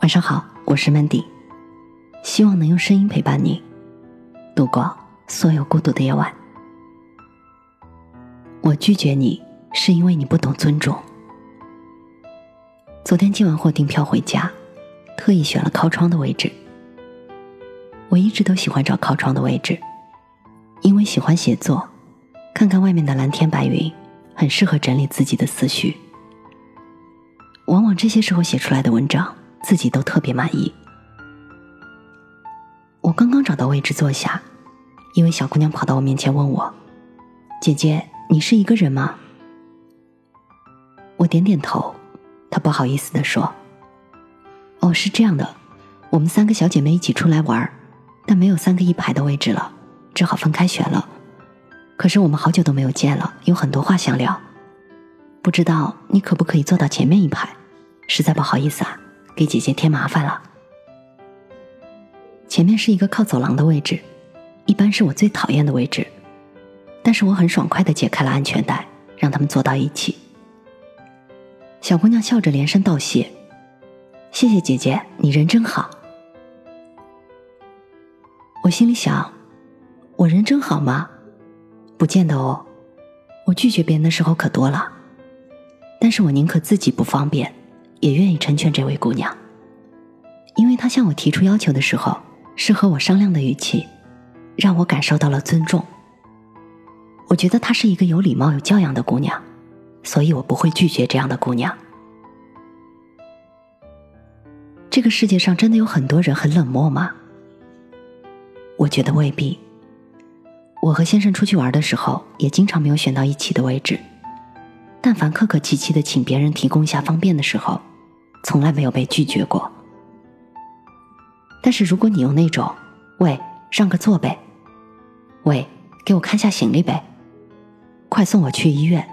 晚上好，我是 Mandy，希望能用声音陪伴你度过所有孤独的夜晚。我拒绝你，是因为你不懂尊重。昨天进完货订票回家，特意选了靠窗的位置。我一直都喜欢找靠窗的位置，因为喜欢写作，看看外面的蓝天白云，很适合整理自己的思绪。往往这些时候写出来的文章。自己都特别满意。我刚刚找到位置坐下，一位小姑娘跑到我面前问我：“姐姐，你是一个人吗？”我点点头，她不好意思的说：“哦，是这样的，我们三个小姐妹一起出来玩，但没有三个一排的位置了，只好分开选了。可是我们好久都没有见了，有很多话想聊，不知道你可不可以坐到前面一排？实在不好意思啊。”给姐姐添麻烦了。前面是一个靠走廊的位置，一般是我最讨厌的位置，但是我很爽快的解开了安全带，让他们坐到一起。小姑娘笑着连声道谢：“谢谢姐姐，你人真好。”我心里想：“我人真好吗？不见得哦。我拒绝别人的时候可多了，但是我宁可自己不方便。”也愿意成全这位姑娘，因为她向我提出要求的时候，是和我商量的语气，让我感受到了尊重。我觉得她是一个有礼貌、有教养的姑娘，所以我不会拒绝这样的姑娘。这个世界上真的有很多人很冷漠吗？我觉得未必。我和先生出去玩的时候，也经常没有选到一起的位置。但凡客客气气的请别人提供一下方便的时候，从来没有被拒绝过。但是如果你用那种“喂，让个座呗”，“喂，给我看下行李呗”，“快送我去医院”，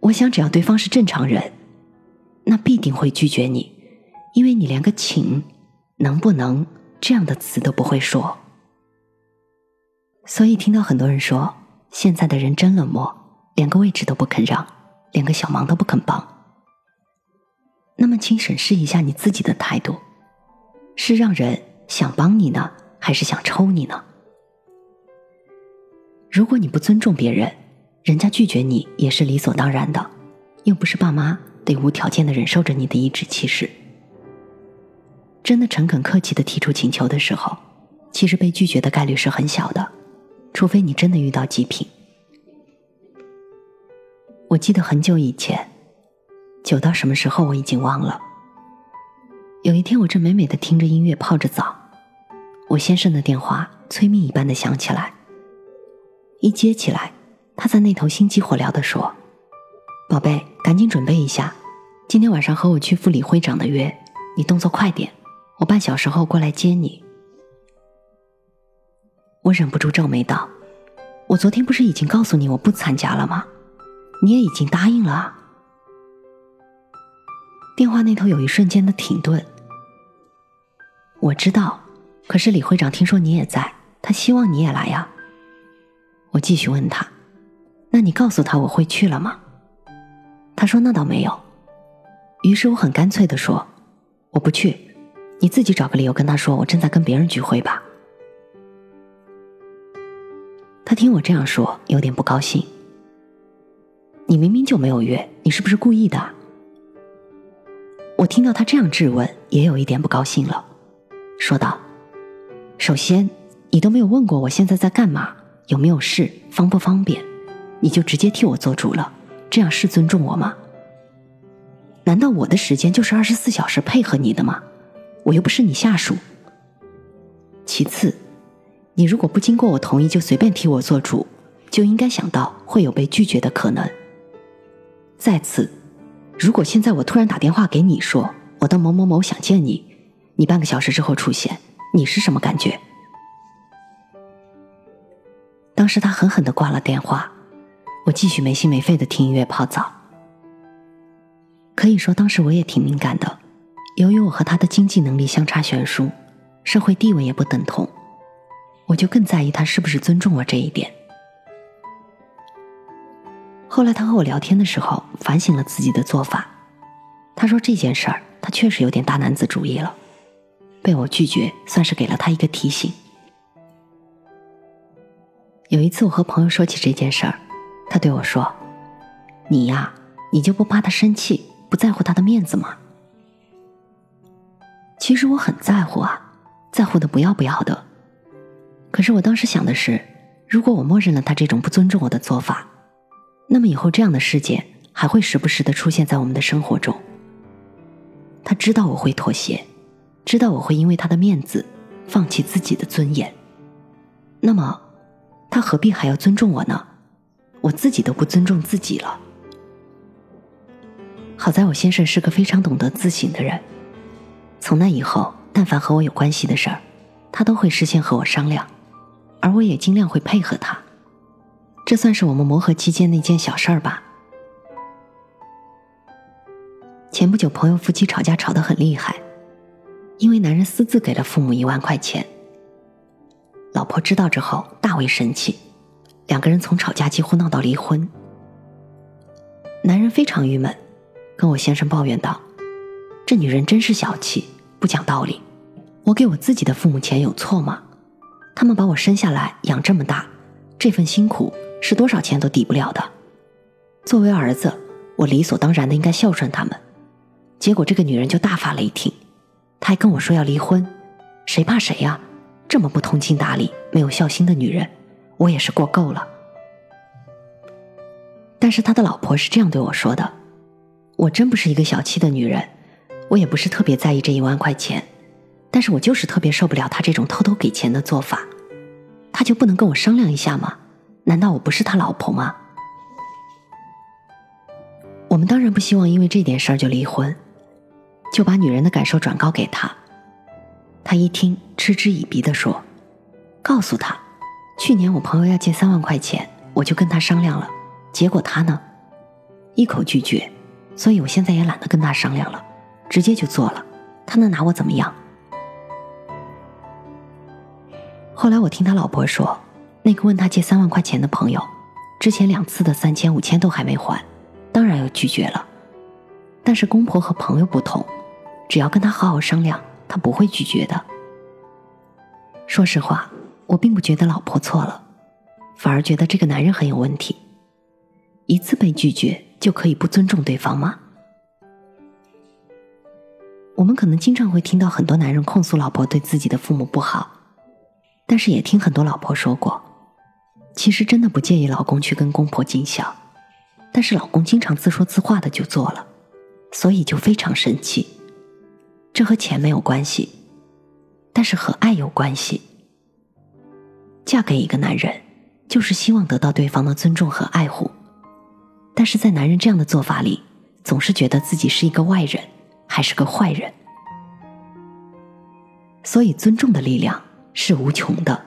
我想只要对方是正常人，那必定会拒绝你，因为你连个“请”“能不能”这样的词都不会说。所以听到很多人说现在的人真冷漠。连个位置都不肯让，连个小忙都不肯帮。那么，请审视一下你自己的态度：是让人想帮你呢，还是想抽你呢？如果你不尊重别人，人家拒绝你也是理所当然的，又不是爸妈得无条件的忍受着你的颐指气使。真的诚恳客气的提出请求的时候，其实被拒绝的概率是很小的，除非你真的遇到极品。我记得很久以前，久到什么时候我已经忘了。有一天，我正美美的听着音乐泡着澡，我先生的电话催命一般的响起来。一接起来，他在那头心急火燎的说：“宝贝，赶紧准备一下，今天晚上和我去赴李会长的约，你动作快点，我半小时后过来接你。”我忍不住皱眉道：“我昨天不是已经告诉你我不参加了吗？”你也已经答应了。电话那头有一瞬间的停顿。我知道，可是李会长听说你也在，他希望你也来呀。我继续问他：“那你告诉他我会去了吗？”他说：“那倒没有。”于是我很干脆的说：“我不去，你自己找个理由跟他说我正在跟别人聚会吧。”他听我这样说，有点不高兴。你明明就没有约，你是不是故意的？我听到他这样质问，也有一点不高兴了，说道：“首先，你都没有问过我现在在干嘛，有没有事，方不方便，你就直接替我做主了，这样是尊重我吗？难道我的时间就是二十四小时配合你的吗？我又不是你下属。其次，你如果不经过我同意就随便替我做主，就应该想到会有被拒绝的可能。”再次，如果现在我突然打电话给你说我的某某某想见你，你半个小时之后出现，你是什么感觉？当时他狠狠的挂了电话，我继续没心没肺的听音乐泡澡。可以说当时我也挺敏感的，由于我和他的经济能力相差悬殊，社会地位也不等同，我就更在意他是不是尊重我这一点。后来他和我聊天的时候，反省了自己的做法。他说这件事儿他确实有点大男子主义了。被我拒绝，算是给了他一个提醒。有一次，我和朋友说起这件事儿，他对我说：“你呀，你就不怕他生气，不在乎他的面子吗？”其实我很在乎啊，在乎的不要不要的。可是我当时想的是，如果我默认了他这种不尊重我的做法，那么以后这样的事件还会时不时的出现在我们的生活中。他知道我会妥协，知道我会因为他的面子放弃自己的尊严，那么。他何必还要尊重我呢？我自己都不尊重自己了。好在我先生是个非常懂得自省的人，从那以后，但凡和我有关系的事儿，他都会事先和我商量，而我也尽量会配合他。这算是我们磨合期间的一件小事儿吧。前不久，朋友夫妻吵架吵得很厉害，因为男人私自给了父母一万块钱。老婆知道之后大为生气，两个人从吵架几乎闹到离婚。男人非常郁闷，跟我先生抱怨道：“这女人真是小气，不讲道理。我给我自己的父母钱有错吗？他们把我生下来养这么大，这份辛苦是多少钱都抵不了的。作为儿子，我理所当然的应该孝顺他们。结果这个女人就大发雷霆，她还跟我说要离婚，谁怕谁呀？”这么不通情达理、没有孝心的女人，我也是过够了。但是他的老婆是这样对我说的：“我真不是一个小气的女人，我也不是特别在意这一万块钱，但是我就是特别受不了他这种偷偷给钱的做法。他就不能跟我商量一下吗？难道我不是他老婆吗？”我们当然不希望因为这点事儿就离婚，就把女人的感受转告给他。他一听，嗤之以鼻地说：“告诉他，去年我朋友要借三万块钱，我就跟他商量了，结果他呢，一口拒绝，所以我现在也懒得跟他商量了，直接就做了。他能拿我怎么样？”后来我听他老婆说，那个问他借三万块钱的朋友，之前两次的三千、五千都还没还，当然要拒绝了。但是公婆和朋友不同，只要跟他好好商量。他不会拒绝的。说实话，我并不觉得老婆错了，反而觉得这个男人很有问题。一次被拒绝就可以不尊重对方吗？我们可能经常会听到很多男人控诉老婆对自己的父母不好，但是也听很多老婆说过，其实真的不介意老公去跟公婆尽孝，但是老公经常自说自话的就做了，所以就非常生气。这和钱没有关系，但是和爱有关系。嫁给一个男人，就是希望得到对方的尊重和爱护，但是在男人这样的做法里，总是觉得自己是一个外人，还是个坏人。所以，尊重的力量是无穷的，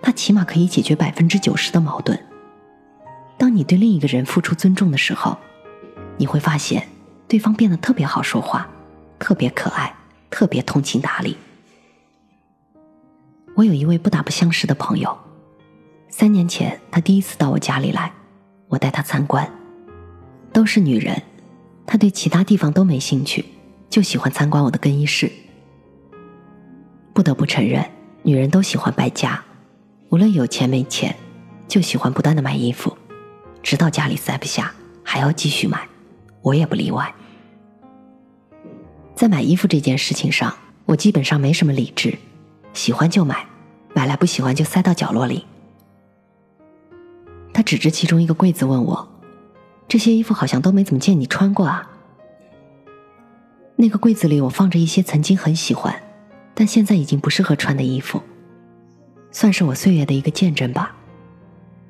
它起码可以解决百分之九十的矛盾。当你对另一个人付出尊重的时候，你会发现对方变得特别好说话。特别可爱，特别通情达理。我有一位不打不相识的朋友，三年前他第一次到我家里来，我带他参观，都是女人，他对其他地方都没兴趣，就喜欢参观我的更衣室。不得不承认，女人都喜欢败家，无论有钱没钱，就喜欢不断的买衣服，直到家里塞不下，还要继续买，我也不例外。在买衣服这件事情上，我基本上没什么理智，喜欢就买，买来不喜欢就塞到角落里。他指着其中一个柜子问我：“这些衣服好像都没怎么见你穿过啊？”那个柜子里我放着一些曾经很喜欢，但现在已经不适合穿的衣服，算是我岁月的一个见证吧。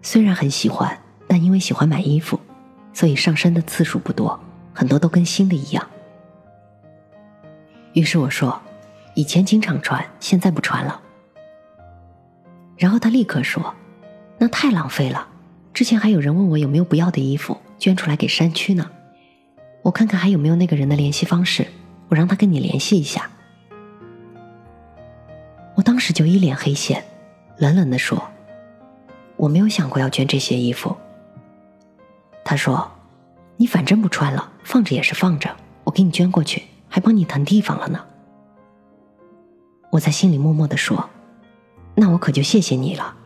虽然很喜欢，但因为喜欢买衣服，所以上身的次数不多，很多都跟新的一样。于是我说：“以前经常穿，现在不穿了。”然后他立刻说：“那太浪费了。之前还有人问我有没有不要的衣服，捐出来给山区呢。我看看还有没有那个人的联系方式，我让他跟你联系一下。”我当时就一脸黑线，冷冷的说：“我没有想过要捐这些衣服。”他说：“你反正不穿了，放着也是放着，我给你捐过去。”还帮你腾地方了呢。我在心里默默的说：“那我可就谢谢你了。”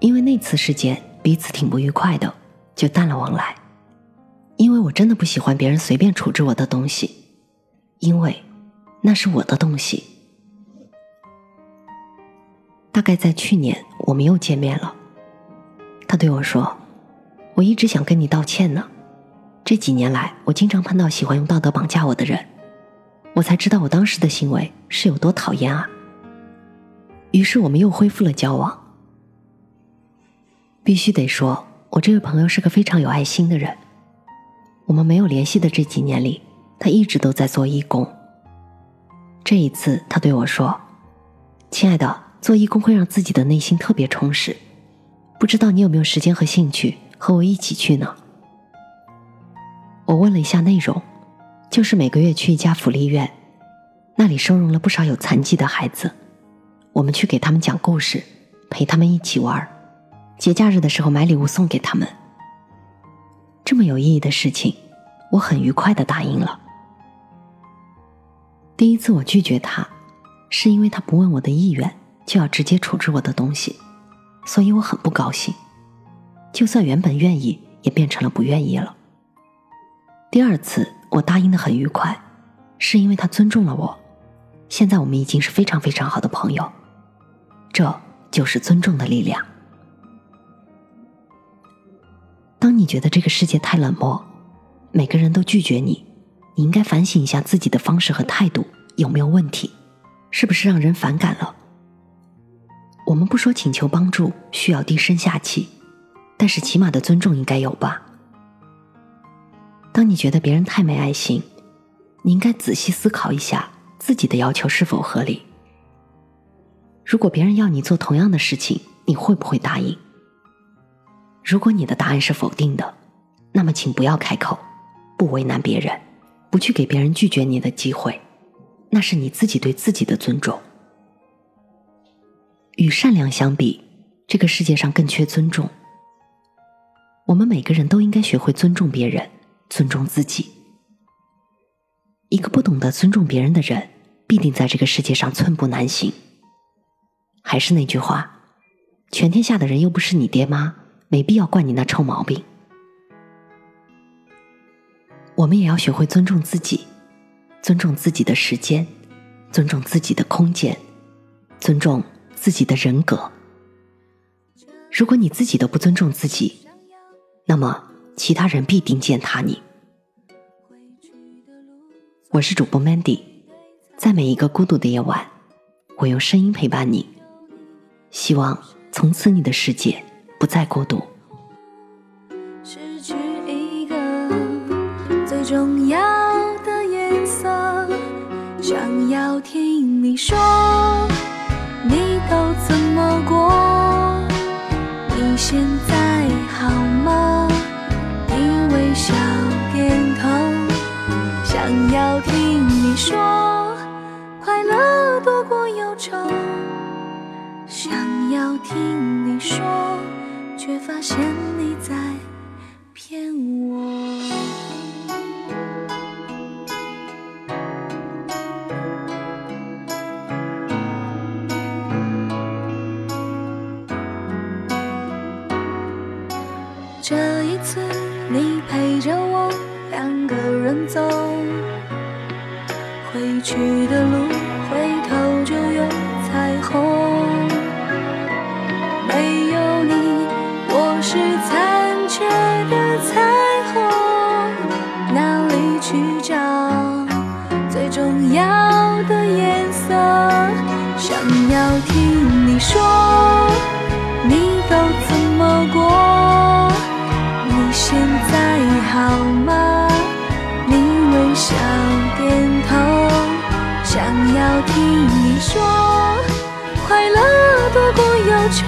因为那次事件彼此挺不愉快的，就淡了往来。因为我真的不喜欢别人随便处置我的东西，因为那是我的东西。大概在去年，我们又见面了。他对我说：“我一直想跟你道歉呢。这几年来，我经常碰到喜欢用道德绑架我的人，我才知道我当时的行为是有多讨厌啊。”于是我们又恢复了交往。必须得说，我这位朋友是个非常有爱心的人。我们没有联系的这几年里，他一直都在做义工。这一次，他对我说：“亲爱的。”做义工会让自己的内心特别充实，不知道你有没有时间和兴趣和我一起去呢？我问了一下内容，就是每个月去一家福利院，那里收容了不少有残疾的孩子，我们去给他们讲故事，陪他们一起玩，节假日的时候买礼物送给他们。这么有意义的事情，我很愉快的答应了。第一次我拒绝他，是因为他不问我的意愿。就要直接处置我的东西，所以我很不高兴。就算原本愿意，也变成了不愿意了。第二次我答应的很愉快，是因为他尊重了我。现在我们已经是非常非常好的朋友，这就是尊重的力量。当你觉得这个世界太冷漠，每个人都拒绝你，你应该反省一下自己的方式和态度有没有问题，是不是让人反感了？我们不说请求帮助需要低声下气，但是起码的尊重应该有吧。当你觉得别人太没爱心，你应该仔细思考一下自己的要求是否合理。如果别人要你做同样的事情，你会不会答应？如果你的答案是否定的，那么请不要开口，不为难别人，不去给别人拒绝你的机会，那是你自己对自己的尊重。与善良相比，这个世界上更缺尊重。我们每个人都应该学会尊重别人，尊重自己。一个不懂得尊重别人的人，必定在这个世界上寸步难行。还是那句话，全天下的人又不是你爹妈，没必要惯你那臭毛病。我们也要学会尊重自己，尊重自己的时间，尊重自己的空间，尊重。自己的人格，如果你自己都不尊重自己，那么其他人必定践踏你。我是主播 Mandy，在每一个孤独的夜晚，我用声音陪伴你，希望从此你的世界不再孤独。重要的颜色，想要听你说。你都怎么过？你现在好吗？你微笑点头，想要听你说，快乐多过忧愁。想要听你说，却发现你在次，你陪着我两个人走，回去的路回头就有彩虹。没有你，我是残缺的彩虹，哪里去找最重要的颜色？想要听你说，好吗？你微笑点头，想要听你说，快乐多过忧愁。